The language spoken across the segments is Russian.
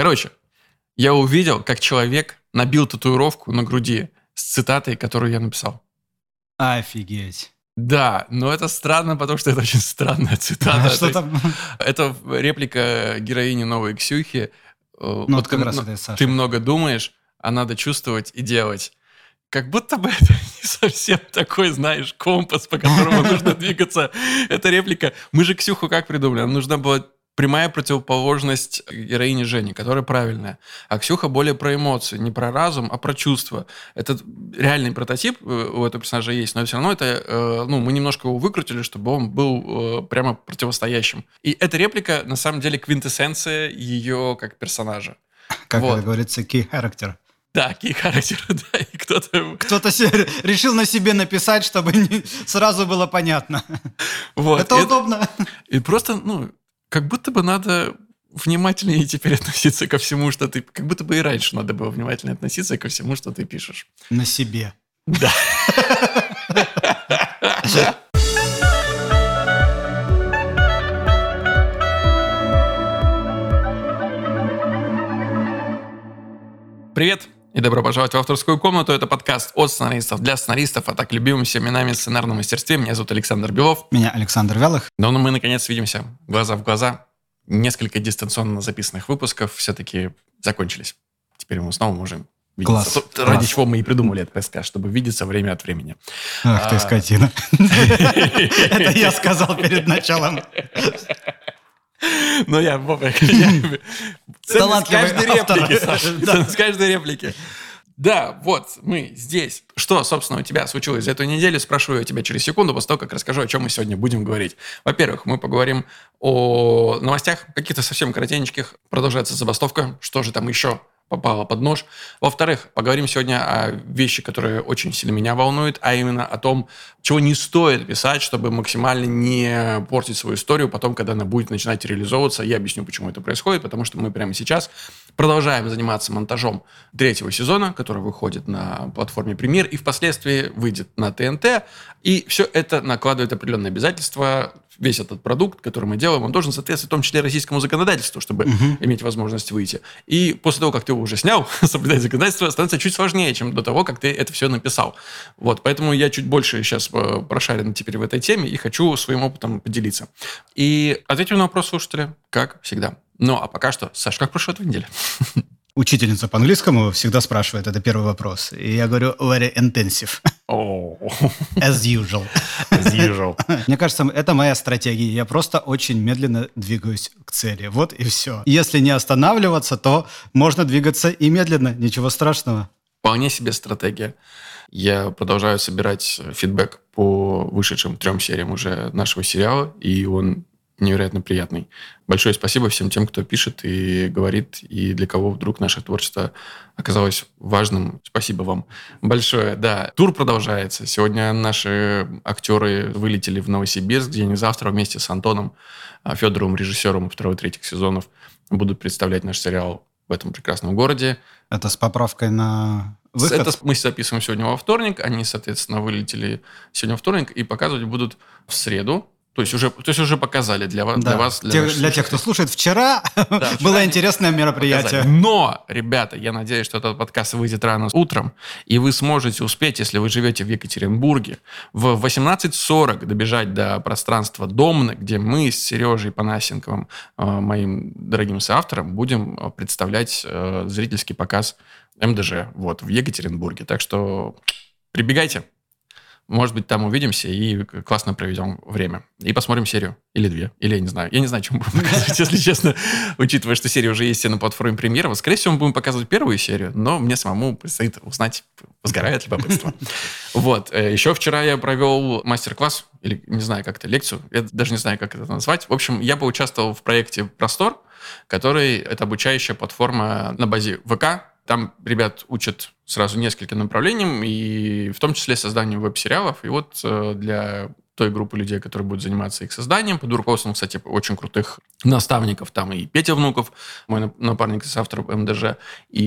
Короче, я увидел, как человек набил татуировку на груди с цитатой, которую я написал. Офигеть. Да, но это странно, потому что это очень странная цитата. А что там? Это реплика героини новой Ксюхи. Ну, вот как раз это Саша. Ты много думаешь, а надо чувствовать и делать. Как будто бы это не совсем такой, знаешь, компас, по которому нужно двигаться. Это реплика. Мы же Ксюху как придумали? Нам нужна была прямая противоположность героине Жени, которая правильная. А Ксюха более про эмоции, не про разум, а про чувства. Это реальный прототип э, у этого персонажа есть, но все равно это, э, ну, мы немножко его выкрутили, чтобы он был э, прямо противостоящим. И эта реплика, на самом деле, квинтэссенция ее как персонажа. Как вот. это говорится, key character. Да, key характер, да, и кто-то... Кто-то решил на себе написать, чтобы не, сразу было понятно. Вот. Это удобно. И просто, ну, как будто бы надо внимательнее теперь относиться ко всему, что ты... Как будто бы и раньше надо было внимательнее относиться ко всему, что ты пишешь. На себе. Да. Привет и добро пожаловать в авторскую комнату. Это подкаст от сценаристов для сценаристов, а так любимым всеми нами сценарном мастерстве. Меня зовут Александр Белов. Меня Александр Вялых. Ну, мы наконец видимся глаза в глаза. Несколько дистанционно записанных выпусков все-таки закончились. Теперь мы снова можем видеться. Класс. Тут, Класс. Ради чего мы и придумали этот ПСК, чтобы видеться время от времени. Ах ты, А. скотина. Это я сказал перед началом. Ну, я- ценность каждой реплики, ценность каждой реплики. Да, вот, мы здесь. Что, собственно, у тебя случилось за эту неделю? Спрашиваю я тебя через секунду, после того, как расскажу, о чем мы сегодня будем говорить. Во-первых, мы поговорим о новостях, каких-то совсем коротеньких. Продолжается забастовка. Что же там еще попало под нож. Во-вторых, поговорим сегодня о вещи, которые очень сильно меня волнуют, а именно о том, чего не стоит писать, чтобы максимально не портить свою историю потом, когда она будет начинать реализовываться. Я объясню, почему это происходит, потому что мы прямо сейчас продолжаем заниматься монтажом третьего сезона, который выходит на платформе Премьер и впоследствии выйдет на ТНТ. И все это накладывает определенные обязательства. Весь этот продукт, который мы делаем, он должен соответствовать в том числе российскому законодательству, чтобы иметь возможность выйти. И после того, как ты его уже снял, соблюдать законодательство становится чуть сложнее, чем до того, как ты это все написал. Вот, поэтому я чуть больше сейчас э, прошарен теперь в этой теме и хочу своим опытом поделиться. И ответим на вопрос слушателя, как всегда. Ну, а пока что, Саш, как прошла твоя неделя? Учительница по английскому всегда спрашивает, это первый вопрос. И я говорю, very intensive, О, as usual. as usual. Мне кажется, это моя стратегия. Я просто очень медленно двигаюсь к цели. Вот и все. Если не останавливаться, то можно двигаться и медленно. Ничего страшного. Вполне себе стратегия. Я продолжаю собирать фидбэк по вышедшим трем сериям уже нашего сериала, и он невероятно приятный. Большое спасибо всем тем, кто пишет и говорит, и для кого вдруг наше творчество оказалось важным. Спасибо вам большое. Да, тур продолжается. Сегодня наши актеры вылетели в Новосибирск, где они завтра вместе с Антоном а, Федоровым, режиссером второго и третьих сезонов, будут представлять наш сериал в этом прекрасном городе. Это с поправкой на выход? Это мы записываем сегодня во вторник, они, соответственно, вылетели сегодня во вторник и показывать будут в среду. То есть уже, то есть уже показали для вас, Да. для вас, для, Те- наших для тех, кто слушает, вчера вчера было они интересное мероприятие. Показали. Но, ребята, я надеюсь, что этот подкаст выйдет рано утром, и вы сможете успеть, если вы живете в Екатеринбурге, в 18.40 добежать до пространства Домны, где мы с Сережей Панасенковым, э, моим дорогим соавтором, будем э, представлять э, зрительский показ МДЖ вот, в Екатеринбурге. Так что прибегайте. Может быть, там увидимся и классно проведем время. И посмотрим серию. Или две. Или я не знаю. Я не знаю, чем будем показывать, если честно. Учитывая, что серия уже есть на платформе премьера. Вот, скорее всего, мы будем показывать первую серию, но мне самому предстоит узнать, сгорает любопытство. Вот. Э, Еще вчера я провел мастер-класс, или не знаю, как это, лекцию. Я даже не знаю, как это назвать. В общем, я поучаствовал в проекте «Простор», который это обучающая платформа на базе ВК, там ребят учат сразу нескольким направлениям, и в том числе созданию веб-сериалов. И вот э, для той группы людей, которые будут заниматься их созданием, под руководством, кстати, очень крутых наставников. Там и Петя Внуков, мой напарник с автором МДЖ, и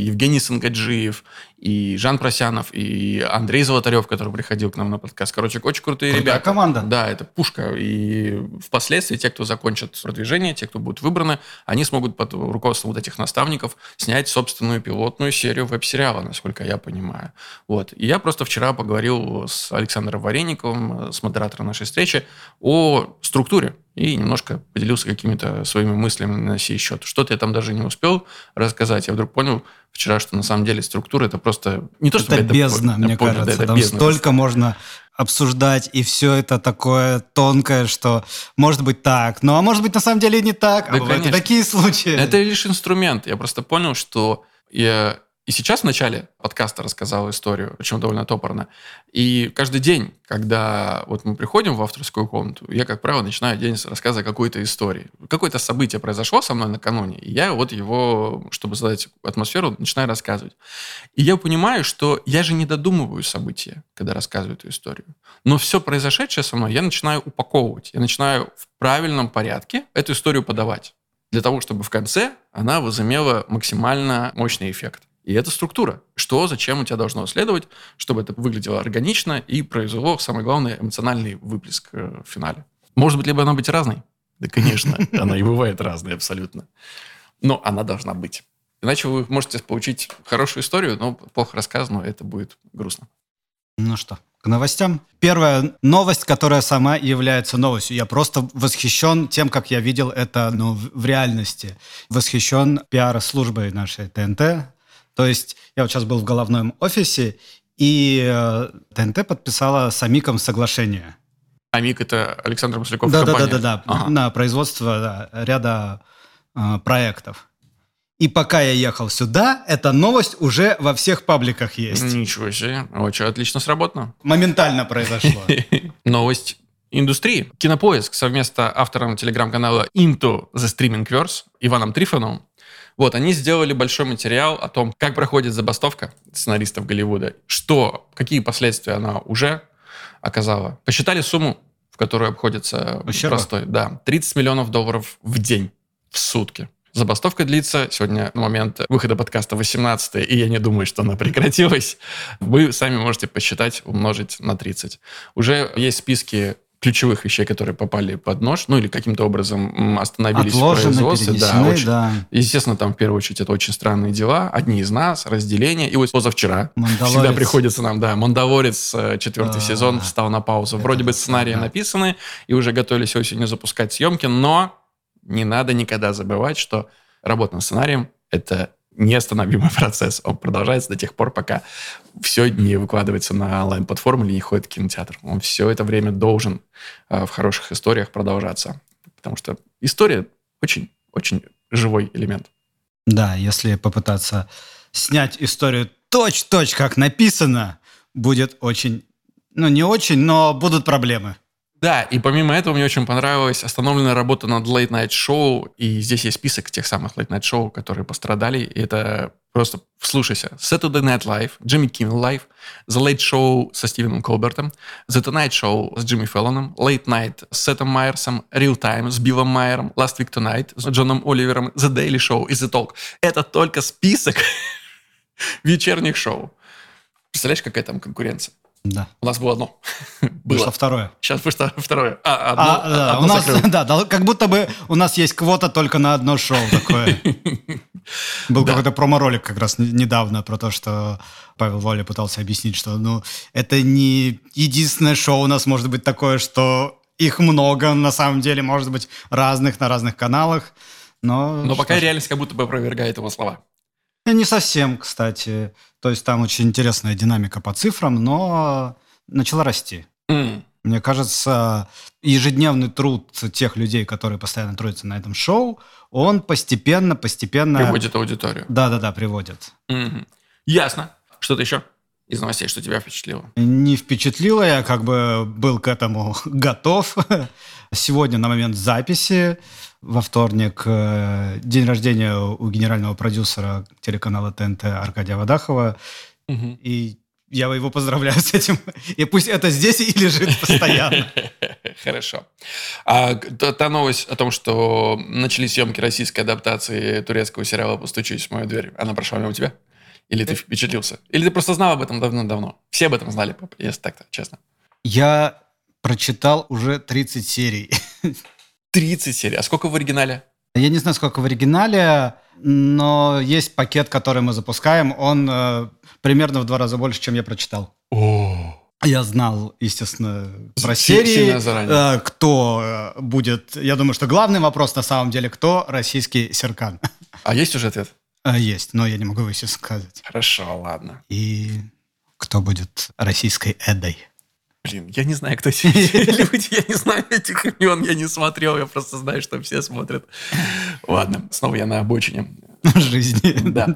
Евгений Сангаджиев, и Жан Просянов, и Андрей Золотарев, который приходил к нам на подкаст. Короче, очень крутые Крутая ребята. команда. Да, это пушка. И впоследствии те, кто закончат продвижение, те, кто будут выбраны, они смогут под руководством вот этих наставников снять собственную пилотную серию веб-сериала, насколько я понимаю. Вот. И я просто вчера поговорил с Александром Варениковым, с модератором нашей встречи, о структуре и немножко поделился какими-то своими мыслями на сей счет. Что-то я там даже не успел рассказать. Я вдруг понял вчера, что на самом деле структура это просто не то, что это бездна, мне понял, кажется. Да, это там бездна, столько можно обсуждать, и все это такое тонкое, что может быть так, ну а может быть на самом деле не так, а да, бывают конечно. такие случаи. Это лишь инструмент. Я просто понял, что я и сейчас в начале подкаста рассказал историю, причем довольно топорно. И каждый день, когда вот мы приходим в авторскую комнату, я, как правило, начинаю день с рассказа какой-то истории. Какое-то событие произошло со мной накануне, и я вот его, чтобы создать атмосферу, начинаю рассказывать. И я понимаю, что я же не додумываю события, когда рассказываю эту историю. Но все произошедшее со мной я начинаю упаковывать. Я начинаю в правильном порядке эту историю подавать для того, чтобы в конце она возымела максимально мощный эффект. И это структура. Что, зачем у тебя должно следовать, чтобы это выглядело органично и произвело, самое главное, эмоциональный выплеск э, в финале. Может быть, либо она быть разной? Да, конечно, она и бывает разной абсолютно. Но она должна быть. Иначе вы можете получить хорошую историю, но плохо рассказанную, это будет грустно. Ну что, к новостям. Первая новость, которая сама является новостью. Я просто восхищен тем, как я видел это ну, в реальности. Восхищен пиар-службой нашей ТНТ, то есть я вот сейчас был в головном офисе, и э, ТНТ подписала с Амиком соглашение. Амик – это Александр Масляков да, компания? Да, да, да, ага. на производство да, ряда э, проектов. И пока я ехал сюда, эта новость уже во всех пабликах есть. Ничего себе. Очень отлично сработано. Моментально произошло. Новость индустрии. Кинопоиск совместно автором телеграм-канала Into the Streamingverse Иваном Трифоновым вот, они сделали большой материал о том, как проходит забастовка сценаристов Голливуда, что, какие последствия она уже оказала. Посчитали сумму, в которую обходится Ущерба? простой. Да, 30 миллионов долларов в день, в сутки. Забастовка длится сегодня на момент выхода подкаста 18 и я не думаю, что она прекратилась. Вы сами можете посчитать, умножить на 30. Уже есть списки ключевых вещей, которые попали под нож, ну или каким-то образом остановились Отложены, в производстве. Да, очень, да. Естественно, там в первую очередь это очень странные дела. Одни из нас, разделение. И вот позавчера всегда приходится нам, да, Мандалорец, э, четвертый да. сезон, встал на паузу. Это Вроде бы сценарии да. написаны, и уже готовились осенью запускать съемки, но не надо никогда забывать, что работа над сценарием – это неостановимый процесс. Он продолжается до тех пор, пока все не выкладывается на онлайн-платформу или не ходит в кинотеатр. Он все это время должен э, в хороших историях продолжаться. Потому что история очень, очень живой элемент. Да, если попытаться снять историю точь-точь, как написано, будет очень, ну не очень, но будут проблемы. Да, и помимо этого мне очень понравилась остановленная работа над Late Night Show, и здесь есть список тех самых Late Night Show, которые пострадали, и это просто вслушайся. Saturday Night Live, Jimmy Kimmel Live, The Late Show со Стивеном Колбертом, The Tonight Show с Джимми Феллоном, Late Night с Сетом Майерсом, Real Time с Биллом Майером, Last Week Tonight с Джоном Оливером, The Daily Show и The Talk. Это только список вечерних шоу. Представляешь, какая там конкуренция? Да. У нас было одно. было. Вышло второе. Сейчас вышло второе. А, одно, а, да, одно у нас, да, да, как будто бы у нас есть квота только на одно шоу такое. Был какой-то промо-ролик как раз недавно про то, что Павел Воля пытался объяснить, что ну, это не единственное шоу у нас может быть такое, что их много, на самом деле, может быть, разных на разных каналах. Но, но пока реальность как будто бы опровергает его слова. Не совсем, кстати. То есть там очень интересная динамика по цифрам, но начала расти. Mm. Мне кажется, ежедневный труд тех людей, которые постоянно трудятся на этом шоу, он постепенно, постепенно... Приводит аудиторию. Да-да-да, приводит. Mm-hmm. Ясно. Что-то еще из новостей, что тебя впечатлило? Не впечатлило, я как бы был к этому готов. Сегодня на момент записи во вторник э, день рождения у генерального продюсера телеканала ТНТ Аркадия Вадахова. Угу. И я его поздравляю с этим. И пусть это здесь и лежит постоянно. Хорошо. А та новость о том, что начались съемки российской адаптации турецкого сериала «Постучись в мою дверь», она прошла мимо тебя? Или ты впечатлился? Или ты просто знал об этом давно-давно? Все об этом знали, если так-то, честно. Я прочитал уже 30 серий. 30 серий. А сколько в оригинале? Я не знаю, сколько в оригинале, но есть пакет, который мы запускаем. Он э, примерно в два раза больше, чем я прочитал. О. Я знал, естественно, про серии, э, кто э, будет. Я думаю, что главный вопрос на самом деле, кто российский Серкан. А есть уже ответ? Э, есть, но я не могу его сейчас сказать. Хорошо, ладно. И кто будет российской Эдой? Блин, я не знаю, кто эти люди, я не знаю этих имен, я не смотрел, я просто знаю, что все смотрят. Ладно, снова я на обочине. Жизни. Да.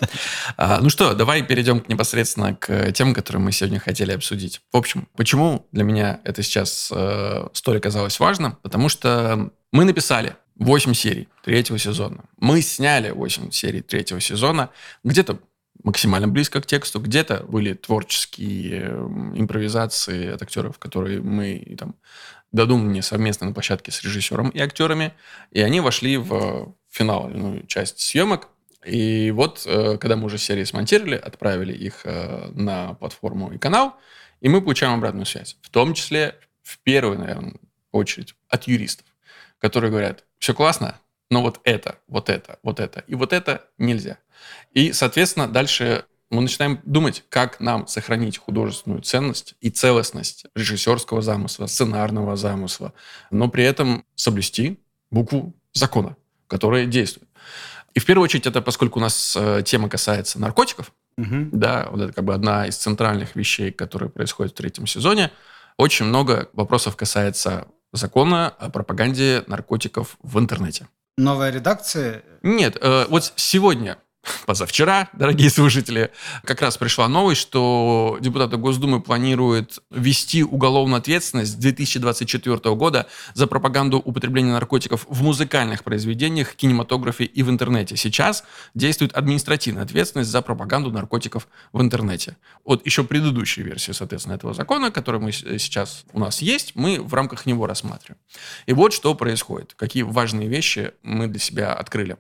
А, ну что, давай перейдем непосредственно к тем, которые мы сегодня хотели обсудить. В общем, почему для меня это сейчас э, столь оказалось важно? Потому что мы написали 8 серий третьего сезона. Мы сняли 8 серий третьего сезона. Где-то максимально близко к тексту. Где-то были творческие эм, импровизации от актеров, которые мы там додумали совместно на площадке с режиссером и актерами. И они вошли в финальную часть съемок. И вот, э, когда мы уже серии смонтировали, отправили их э, на платформу и канал, и мы получаем обратную связь. В том числе, в первую, наверное, очередь от юристов, которые говорят, все классно, но вот это, вот это, вот это и вот это нельзя. И, соответственно, дальше мы начинаем думать, как нам сохранить художественную ценность и целостность режиссерского замысла, сценарного замысла, но при этом соблюсти букву закона, которая действует. И в первую очередь это, поскольку у нас э, тема касается наркотиков, угу. да, вот это как бы одна из центральных вещей, которые происходят в третьем сезоне, очень много вопросов касается закона о пропаганде наркотиков в интернете. Новая редакция? Нет, э, вот сегодня позавчера, дорогие слушатели, как раз пришла новость, что депутаты Госдумы планируют ввести уголовную ответственность с 2024 года за пропаганду употребления наркотиков в музыкальных произведениях, кинематографе и в интернете. Сейчас действует административная ответственность за пропаганду наркотиков в интернете. Вот еще предыдущей версии, соответственно, этого закона, который мы сейчас у нас есть, мы в рамках него рассматриваем. И вот что происходит, какие важные вещи мы для себя открыли.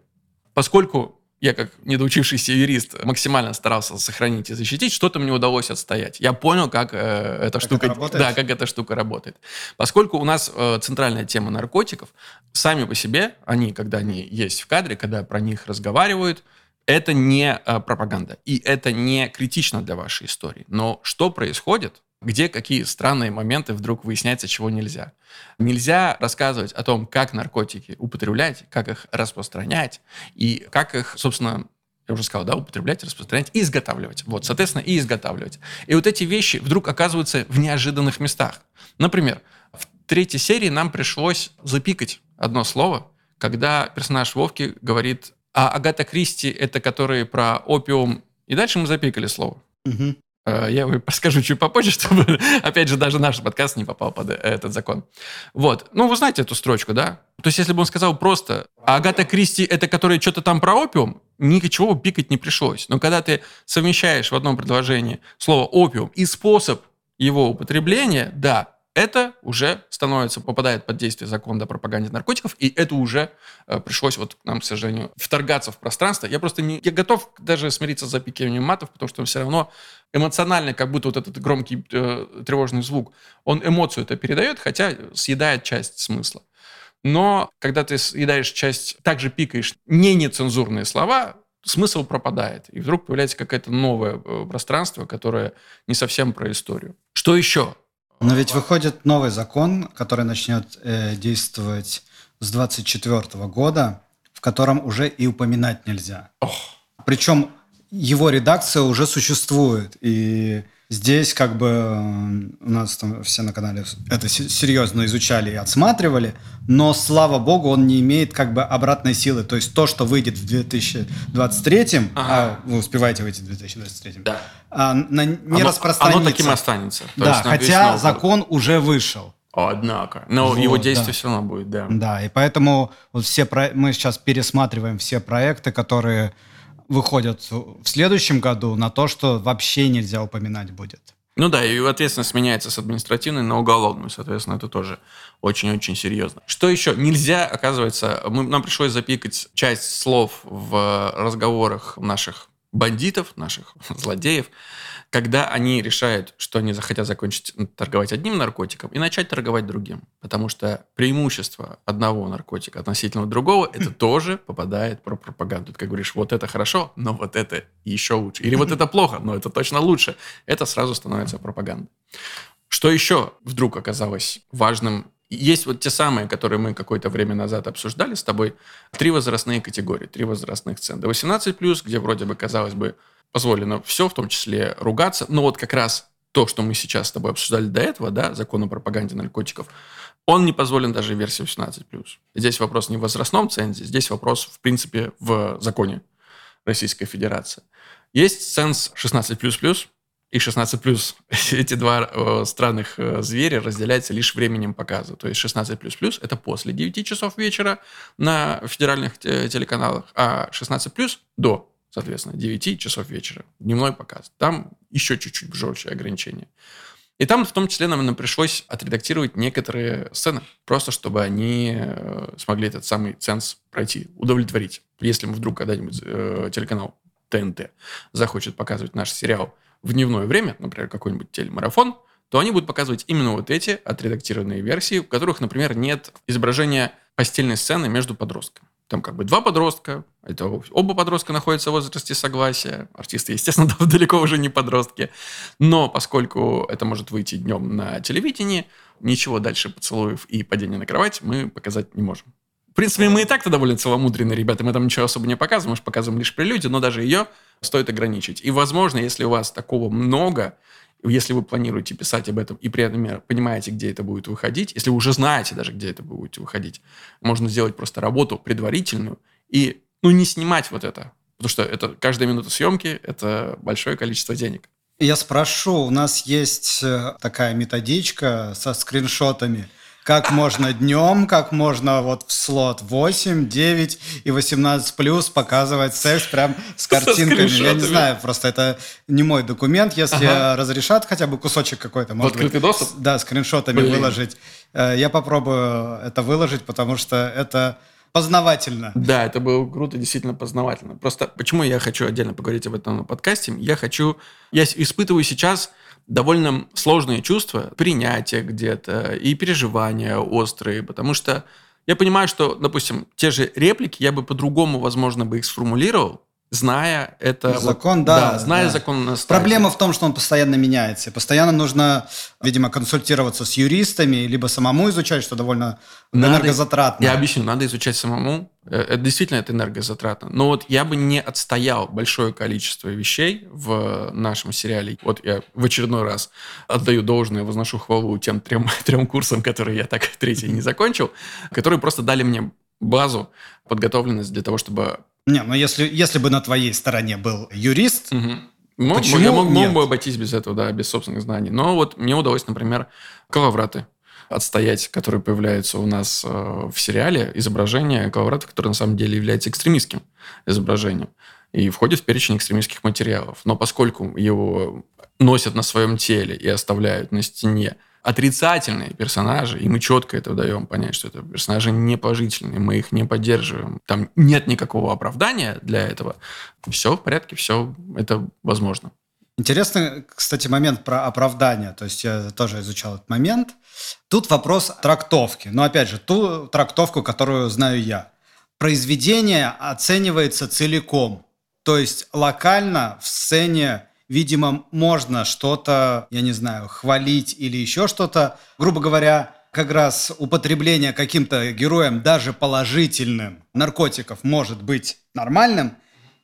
Поскольку я как недоучившийся юрист максимально старался сохранить и защитить, что-то мне удалось отстоять. Я понял, как э, эта как штука, это да, как эта штука работает. Поскольку у нас э, центральная тема наркотиков, сами по себе они, когда они есть в кадре, когда про них разговаривают, это не э, пропаганда и это не критично для вашей истории. Но что происходит? Где какие странные моменты вдруг выясняется, чего нельзя. Нельзя рассказывать о том, как наркотики употреблять, как их распространять и как их, собственно, я уже сказал, да, употреблять, распространять и изготавливать. Вот, соответственно, и изготавливать. И вот эти вещи вдруг оказываются в неожиданных местах. Например, в третьей серии нам пришлось запикать одно слово, когда персонаж Вовки говорит, а Агата Кристи это которые про опиум, и дальше мы запикали слово. Угу. Э, я расскажу чуть попозже, чтобы, опять же, даже наш подкаст не попал под этот закон. Вот. Ну, вы знаете эту строчку, да? То есть, если бы он сказал просто «Агата Кристи – это который что-то там про опиум», ничего пикать не пришлось. Но когда ты совмещаешь в одном предложении слово «опиум» и способ его употребления, да, это уже становится, попадает под действие закона о пропаганде наркотиков, и это уже э, пришлось вот нам, к сожалению, вторгаться в пространство. Я просто не, я готов даже смириться с запикиванием матов, потому что все равно эмоционально, как будто вот этот громкий э, тревожный звук, он эмоцию это передает, хотя съедает часть смысла. Но когда ты съедаешь часть, также пикаешь не нецензурные слова, смысл пропадает. И вдруг появляется какое-то новое э, пространство, которое не совсем про историю. Что еще? Но ведь выходит новый закон, который начнет э, действовать с 24 года, в котором уже и упоминать нельзя. Ох. Причем его редакция уже существует. И здесь как бы э, у нас там все на канале это серьезно изучали и отсматривали, но, слава богу, он не имеет как бы обратной силы. То есть то, что выйдет в 2023, ага. а вы успеваете выйти в 2023, да. а, на, не оно, распространится. Оно таким останется. То да, хотя закон уже вышел. Однако. Но вот, его действие да. все равно будет, да. Да, и поэтому вот все про... мы сейчас пересматриваем все проекты, которые выходят в следующем году на то, что вообще нельзя упоминать будет. Ну да, и ответственность меняется с административной на уголовную, соответственно, это тоже очень-очень серьезно. Что еще? Нельзя, оказывается, мы, нам пришлось запикать часть слов в разговорах наших бандитов, наших злодеев, когда они решают, что они захотят закончить торговать одним наркотиком и начать торговать другим. Потому что преимущество одного наркотика относительно другого, это тоже попадает про пропаганду. Ты как говоришь, вот это хорошо, но вот это еще лучше. Или вот это плохо, но это точно лучше. Это сразу становится пропагандой. Что еще вдруг оказалось важным есть вот те самые, которые мы какое-то время назад обсуждали с тобой, три возрастные категории, три возрастных цен. До 18+, где вроде бы, казалось бы, позволено все, в том числе ругаться. Но вот как раз то, что мы сейчас с тобой обсуждали до этого, да, закон о пропаганде наркотиков, он не позволен даже в версии 18+. Здесь вопрос не в возрастном цензе, здесь вопрос, в принципе, в законе Российской Федерации. Есть ценз 16++, и 16+. Эти два э, странных э, зверя разделяются лишь временем показа. То есть 16++ это после 9 часов вечера на федеральных телеканалах, а 16+, до соответственно, 9 часов вечера, дневной показ. Там еще чуть-чуть жестче ограничения. И там в том числе нам, нам пришлось отредактировать некоторые сцены, просто чтобы они э, смогли этот самый ценз пройти, удовлетворить. Если мы вдруг когда-нибудь э, телеканал ТНТ захочет показывать наш сериал в дневное время, например, какой-нибудь телемарафон, то они будут показывать именно вот эти отредактированные версии, в которых, например, нет изображения постельной сцены между подростками. Там как бы два подростка, это оба подростка находятся в возрасте согласия. Артисты, естественно, далеко уже не подростки. Но поскольку это может выйти днем на телевидении, ничего дальше поцелуев и падения на кровать мы показать не можем. В принципе, мы и так-то довольно целомудренные ребята, мы там ничего особо не показываем, мы же показываем лишь прелюдию, но даже ее стоит ограничить. И, возможно, если у вас такого много, если вы планируете писать об этом и при этом понимаете, где это будет выходить, если вы уже знаете даже, где это будет выходить, можно сделать просто работу предварительную и ну, не снимать вот это. Потому что это каждая минута съемки – это большое количество денег. Я спрошу, у нас есть э, такая методичка со скриншотами – как можно днем, как можно вот в слот 8, 9 и 18 плюс показывать секс прям с картинками. Я не знаю, просто это не мой документ. Если ага. разрешат хотя бы кусочек какой-то, может открытый быть, доступ? Да, скриншотами Блин. выложить. Э, я попробую это выложить, потому что это познавательно. Да, это было круто, действительно познавательно. Просто почему я хочу отдельно поговорить об этом на подкасте? Я хочу... Я испытываю сейчас довольно сложные чувства, принятие где-то и переживания острые, потому что я понимаю, что, допустим, те же реплики я бы по-другому, возможно, бы их сформулировал, зная это... Закон, вот, да. Да, зная да. закон на Проблема в том, что он постоянно меняется. Постоянно нужно, видимо, консультироваться с юристами, либо самому изучать, что довольно надо, энергозатратно. Я объясню, надо изучать самому. Э, это действительно это энергозатратно. Но вот я бы не отстоял большое количество вещей в нашем сериале. Вот я в очередной раз отдаю должное, возношу хвалу тем трем, трем курсам, которые я так третий не закончил, которые просто дали мне базу, подготовленность для того, чтобы не, ну если, если бы на твоей стороне был юрист, угу. Мог, Почему я мог, мог бы обойтись без этого, да, без собственных знаний. Но вот мне удалось, например, коловраты отстоять, которые появляются у нас э, в сериале, изображение коловрата, которое на самом деле является экстремистским изображением и входит в перечень экстремистских материалов. Но поскольку его носят на своем теле и оставляют на стене отрицательные персонажи, и мы четко это даем понять, что это персонажи не положительные, мы их не поддерживаем, там нет никакого оправдания для этого, все в порядке, все это возможно. Интересный, кстати, момент про оправдание. То есть я тоже изучал этот момент. Тут вопрос трактовки. Но опять же, ту трактовку, которую знаю я. Произведение оценивается целиком. То есть локально в сцене видимо, можно что-то, я не знаю, хвалить или еще что-то. Грубо говоря, как раз употребление каким-то героем, даже положительным, наркотиков может быть нормальным,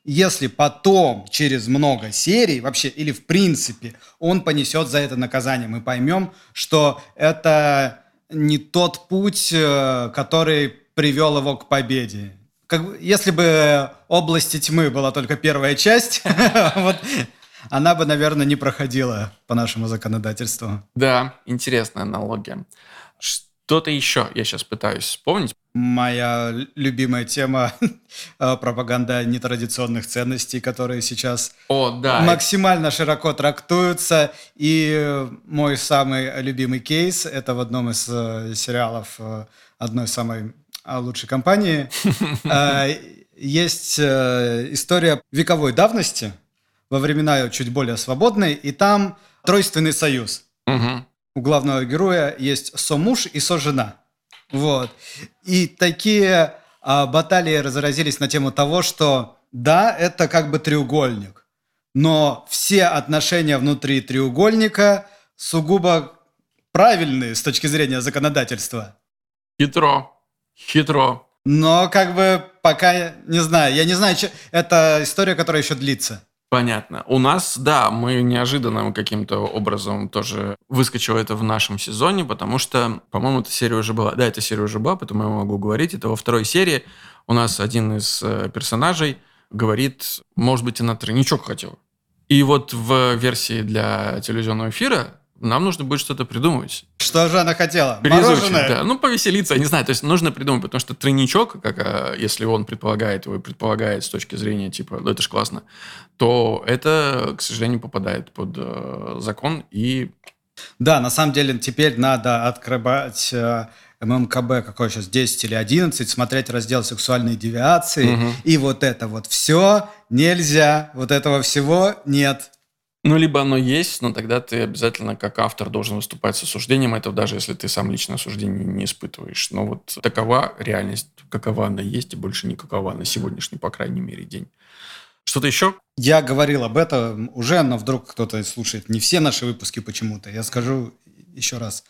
если потом, через много серий, вообще, или в принципе, он понесет за это наказание. Мы поймем, что это не тот путь, э, который привел его к победе. Как, если бы «Области тьмы» была только первая часть, вот она бы, наверное, не проходила по нашему законодательству. Да, интересная аналогия. Что-то еще я сейчас пытаюсь вспомнить. Моя любимая тема э, пропаганда нетрадиционных ценностей, которые сейчас О, да. максимально широко трактуются. И мой самый любимый кейс – это в одном из э, сериалов э, одной самой лучшей компании. Есть история вековой давности во времена чуть более свободной, и там тройственный союз. Угу. У главного героя есть со-муж и со-жена. Вот. И такие а, баталии разразились на тему того, что да, это как бы треугольник, но все отношения внутри треугольника сугубо правильные с точки зрения законодательства. Хитро. Хитро. Но как бы пока, не знаю, я не знаю, это история, которая еще длится. Понятно. У нас, да, мы неожиданным каким-то образом тоже выскочило это в нашем сезоне, потому что, по-моему, эта серия уже была. Да, эта серия уже была, поэтому я могу говорить. Это во второй серии у нас один из э, персонажей говорит, может быть, она тройничок хотел. И вот в версии для телевизионного эфира нам нужно будет что-то придумывать. Что же она хотела? Переизучить, да. Ну, повеселиться, я не знаю. То есть нужно придумать, потому что тройничок, как, а, если он предполагает его и предполагает с точки зрения, типа, ну, это же классно, то это, к сожалению, попадает под э, закон и... Да, на самом деле теперь надо открывать э, ММКБ, какой сейчас, 10 или 11, смотреть раздел «Сексуальные девиации», угу. и вот это вот все нельзя, вот этого всего нет. Ну, либо оно есть, но тогда ты обязательно как автор должен выступать с осуждением этого, даже если ты сам лично осуждение не испытываешь. Но вот такова реальность, какова она есть, и больше никакова на сегодняшний, по крайней мере, день. Что-то еще? Я говорил об этом уже, но вдруг кто-то слушает не все наши выпуски почему-то. Я скажу еще раз,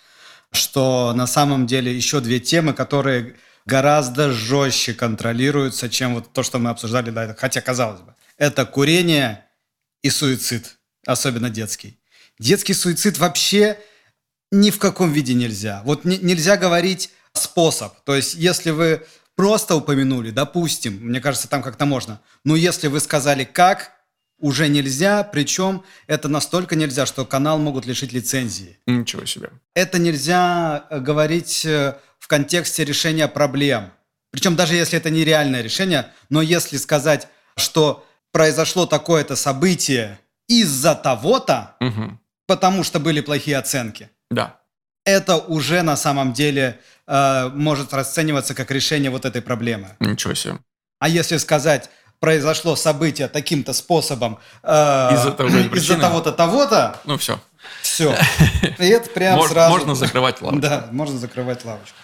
что на самом деле еще две темы, которые гораздо жестче контролируются, чем вот то, что мы обсуждали. Хотя, казалось бы, это курение и суицид особенно детский. Детский суицид вообще ни в каком виде нельзя. Вот не, нельзя говорить способ. То есть, если вы просто упомянули, допустим, мне кажется, там как-то можно. Но если вы сказали как, уже нельзя, причем это настолько нельзя, что канал могут лишить лицензии. Ничего себе. Это нельзя э, говорить э, в контексте решения проблем. Причем даже если это нереальное решение, но если сказать, что произошло такое-то событие, из-за того-то, угу. потому что были плохие оценки. Да. Это уже на самом деле э, может расцениваться как решение вот этой проблемы. Ничего себе. А если сказать, произошло событие таким-то способом э, из-за того, из того-то, того-то, ну все. Все. И это прям сразу... Можно закрывать лавочку. Да, можно закрывать лавочку.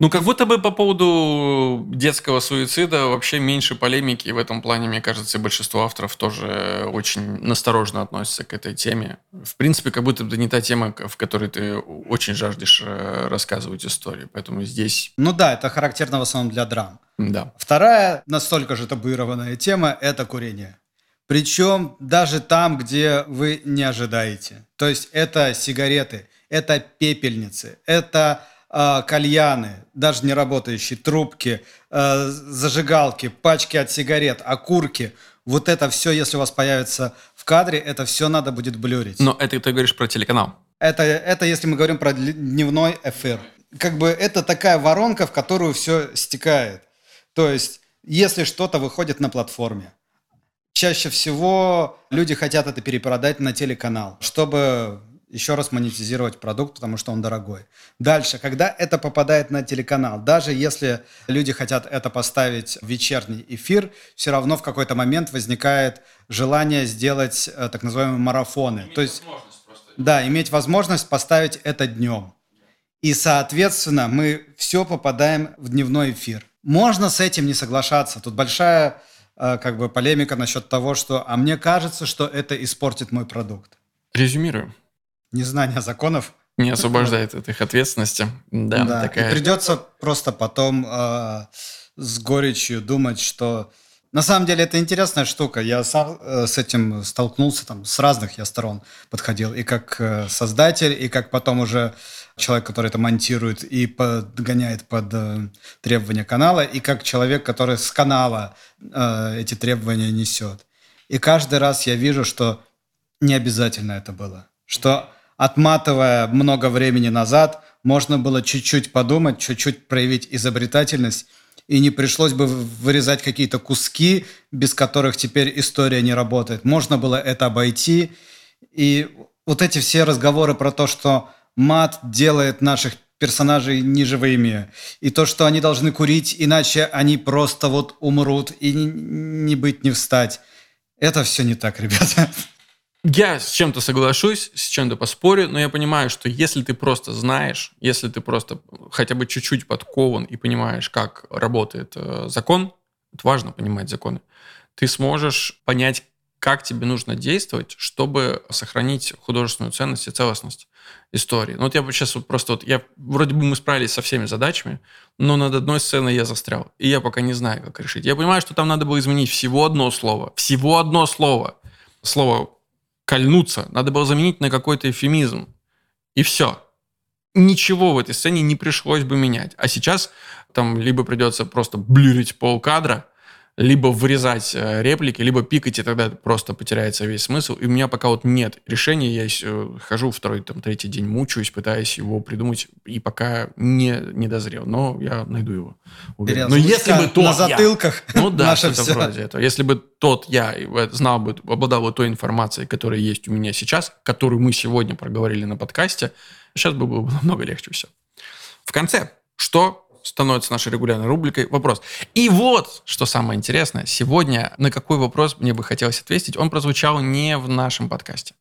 Ну, как будто бы по поводу детского суицида вообще меньше полемики. В этом плане, мне кажется, большинство авторов тоже очень насторожно относятся к этой теме. В принципе, как будто бы это не та тема, в которой ты очень жаждешь э, рассказывать историю. Поэтому здесь... Ну да, это характерно в основном для драм. Да. Вторая настолько же табуированная тема – это курение. Причем даже там, где вы не ожидаете. То есть это сигареты, это пепельницы, это кальяны, даже не работающие, трубки, э, зажигалки, пачки от сигарет, окурки. Вот это все, если у вас появится в кадре, это все надо будет блюрить. Но это ты говоришь про телеканал. Это, это если мы говорим про дневной эфир. Как бы это такая воронка, в которую все стекает. То есть, если что-то выходит на платформе, чаще всего люди хотят это перепродать на телеканал, чтобы еще раз монетизировать продукт, потому что он дорогой. Дальше, когда это попадает на телеканал, даже если люди хотят это поставить в вечерний эфир, все равно в какой-то момент возникает желание сделать э, так называемые марафоны. Иметь То есть, да, иметь возможность поставить это днем. И, соответственно, мы все попадаем в дневной эфир. Можно с этим не соглашаться. Тут большая э, как бы полемика насчет того, что «а мне кажется, что это испортит мой продукт». Резюмируем незнание законов не освобождает от их ответственности. Да, да. такая. И придется просто потом э, с горечью думать, что на самом деле это интересная штука. Я сам э, с этим столкнулся там с разных я сторон подходил и как э, создатель, и как потом уже человек, который это монтирует и подгоняет под э, требования канала, и как человек, который с канала э, эти требования несет. И каждый раз я вижу, что не обязательно это было, что отматывая много времени назад, можно было чуть-чуть подумать, чуть-чуть проявить изобретательность, и не пришлось бы вырезать какие-то куски, без которых теперь история не работает. Можно было это обойти. И вот эти все разговоры про то, что мат делает наших персонажей неживыми, и то, что они должны курить, иначе они просто вот умрут и не, быть, не встать. Это все не так, ребята. Я с чем-то соглашусь, с чем-то поспорю, но я понимаю, что если ты просто знаешь, если ты просто хотя бы чуть-чуть подкован и понимаешь, как работает э, закон, это важно понимать законы, ты сможешь понять, как тебе нужно действовать, чтобы сохранить художественную ценность и целостность истории. Ну вот я сейчас вот просто вот, я вроде бы мы справились со всеми задачами, но над одной сценой я застрял, и я пока не знаю, как решить. Я понимаю, что там надо было изменить всего одно слово, всего одно слово. Слово кольнуться, надо было заменить на какой-то эфемизм. И все. Ничего в этой сцене не пришлось бы менять. А сейчас там либо придется просто блюрить пол кадра, либо вырезать э, реплики, либо пикать, и тогда просто потеряется весь смысл. И у меня пока вот нет решения, я э, хожу второй, там, третий день, мучаюсь, пытаюсь его придумать, и пока не, не дозрел, но я найду его. Уверен. Но если бы тот на затылках я, ну да, что-то вроде этого. Если бы тот я знал бы, обладал бы той информацией, которая есть у меня сейчас, которую мы сегодня проговорили на подкасте, сейчас бы было намного легче все. В конце, что становится нашей регулярной рубрикой «Вопрос». И вот, что самое интересное, сегодня на какой вопрос мне бы хотелось ответить, он прозвучал не в нашем подкасте,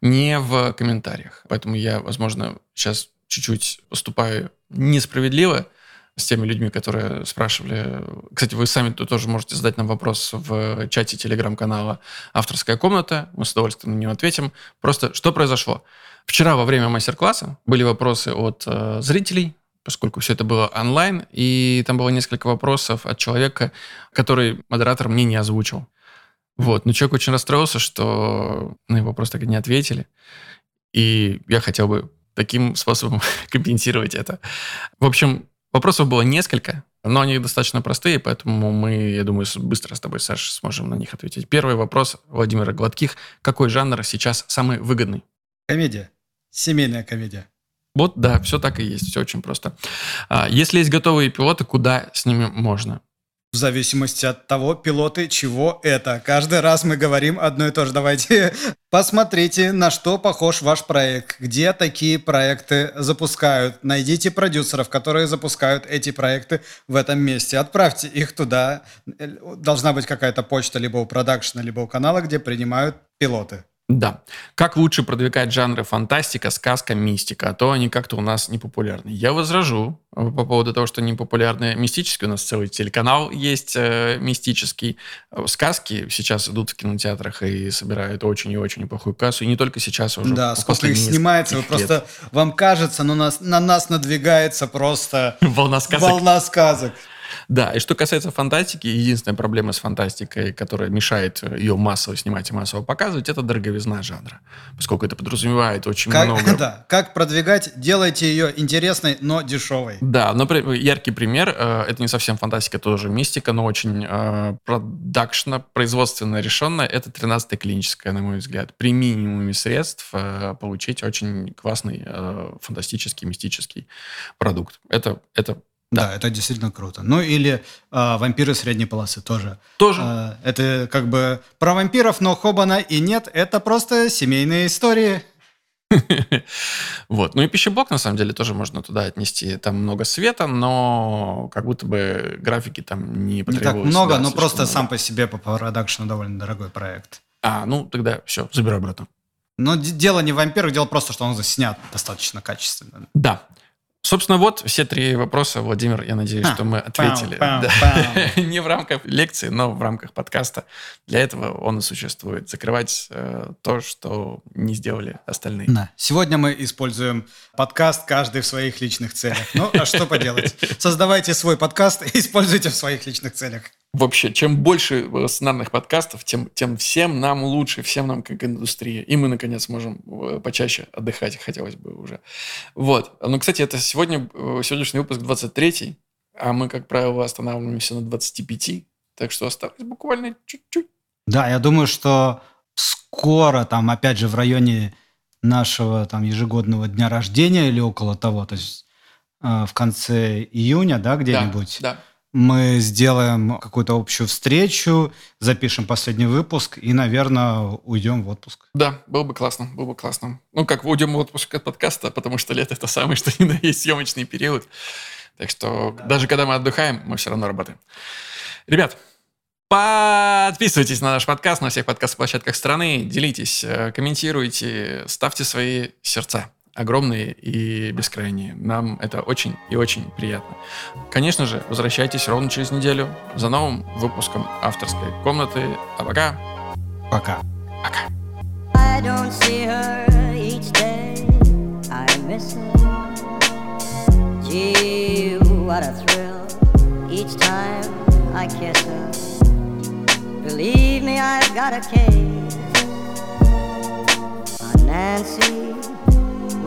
не в комментариях. Поэтому я, возможно, сейчас чуть-чуть поступаю несправедливо с теми людьми, которые спрашивали. Кстати, вы сами тоже можете задать нам вопрос в чате телеграм-канала «Авторская комната». Мы с удовольствием на него ответим. Просто что произошло? Вчера во время мастер-класса были вопросы от э, зрителей, поскольку все это было онлайн, и там было несколько вопросов от человека, который модератор мне не озвучил. Вот. Но человек очень расстроился, что на его вопрос так и не ответили. И я хотел бы таким способом компенсировать это. В общем, вопросов было несколько, но они достаточно простые, поэтому мы, я думаю, быстро с тобой, Саша, сможем на них ответить. Первый вопрос Владимира Гладких. Какой жанр сейчас самый выгодный? Комедия. Семейная комедия. Вот, да, все так и есть, все очень просто. А, если есть готовые пилоты, куда с ними можно? В зависимости от того, пилоты чего это. Каждый раз мы говорим одно и то же. Давайте посмотрите, на что похож ваш проект, где такие проекты запускают. Найдите продюсеров, которые запускают эти проекты в этом месте. Отправьте их туда. Должна быть какая-то почта либо у продакшена, либо у канала, где принимают пилоты. Да. Как лучше продвигать жанры фантастика, сказка, мистика, а то они как-то у нас не популярны. Я возражу э, по поводу того, что не популярны мистические. У нас целый телеканал есть э, мистический. Э, сказки сейчас идут в кинотеатрах и собирают очень и очень неплохую кассу. И не только сейчас, а уже Да, сколько их снимается, вы просто вам кажется, но нас, на нас надвигается просто волна сказок. Волна сказок. Да, и что касается фантастики, единственная проблема с фантастикой, которая мешает ее массово снимать и массово показывать, это дороговизна жанра, поскольку это подразумевает очень как, много... Да, как продвигать, делайте ее интересной, но дешевой. Да, но яркий пример, э, это не совсем фантастика, тоже мистика, но очень э, продакшно, производственно решенная, это 13-я клиническая, на мой взгляд. При минимуме средств э, получить очень классный, фантастический, мистический продукт. Это, это да. да, это действительно круто. Ну или э, вампиры средней полосы тоже. Тоже. Э, это как бы про вампиров, но Хобана и нет. Это просто семейные истории. Вот. Ну и пищеблок, на самом деле, тоже можно туда отнести. Там много света, но как будто бы графики там не потребуется. Не так много, но просто сам по себе по продакшну довольно дорогой проект. А, ну тогда все, забираю обратно. Но дело не в вампирах, дело просто, что он заснят достаточно качественно. Да. Собственно, вот все три вопроса, Владимир, я надеюсь, а, что мы ответили. Пау, да. пау. Не в рамках лекции, но в рамках подкаста. Для этого он и существует. Закрывать э, то, что не сделали остальные. Да. Сегодня мы используем подкаст каждый в своих личных целях. Ну, а что поделать? Создавайте свой подкаст и используйте в своих личных целях. Вообще, чем больше сценарных подкастов, тем, тем всем нам лучше, всем нам как индустрия. И мы, наконец, можем э, почаще отдыхать, хотелось бы уже. Вот. Ну, кстати, это сегодня, э, сегодняшний выпуск 23 а мы, как правило, останавливаемся на 25, так что осталось буквально чуть-чуть. Да, я думаю, что скоро, там, опять же, в районе нашего там ежегодного дня рождения или около того, то есть э, в конце июня, да, где-нибудь. Да, да. Мы сделаем какую-то общую встречу, запишем последний выпуск и, наверное, уйдем в отпуск. Да, было бы классно, было бы классно. Ну, как уйдем в отпуск от подкаста, потому что лето это самый, что ни на есть съемочный период. Так что да. даже когда мы отдыхаем, мы все равно работаем. Ребят, Подписывайтесь на наш подкаст на всех подкаст-площадках страны, делитесь, э, комментируйте, ставьте свои сердца огромные и бескрайние. Нам это очень и очень приятно. Конечно же, возвращайтесь ровно через неделю за новым выпуском авторской комнаты. А пока. Пока. Пока. I don't see her each day. I miss her. Gee, what a thrill each time I kiss her. Believe me, I've got a case on Nancy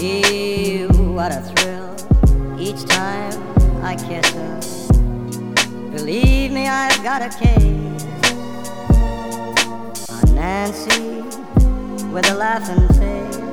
Gee, what a thrill each time I kiss her. Believe me, I've got a case on Nancy with a laughing face.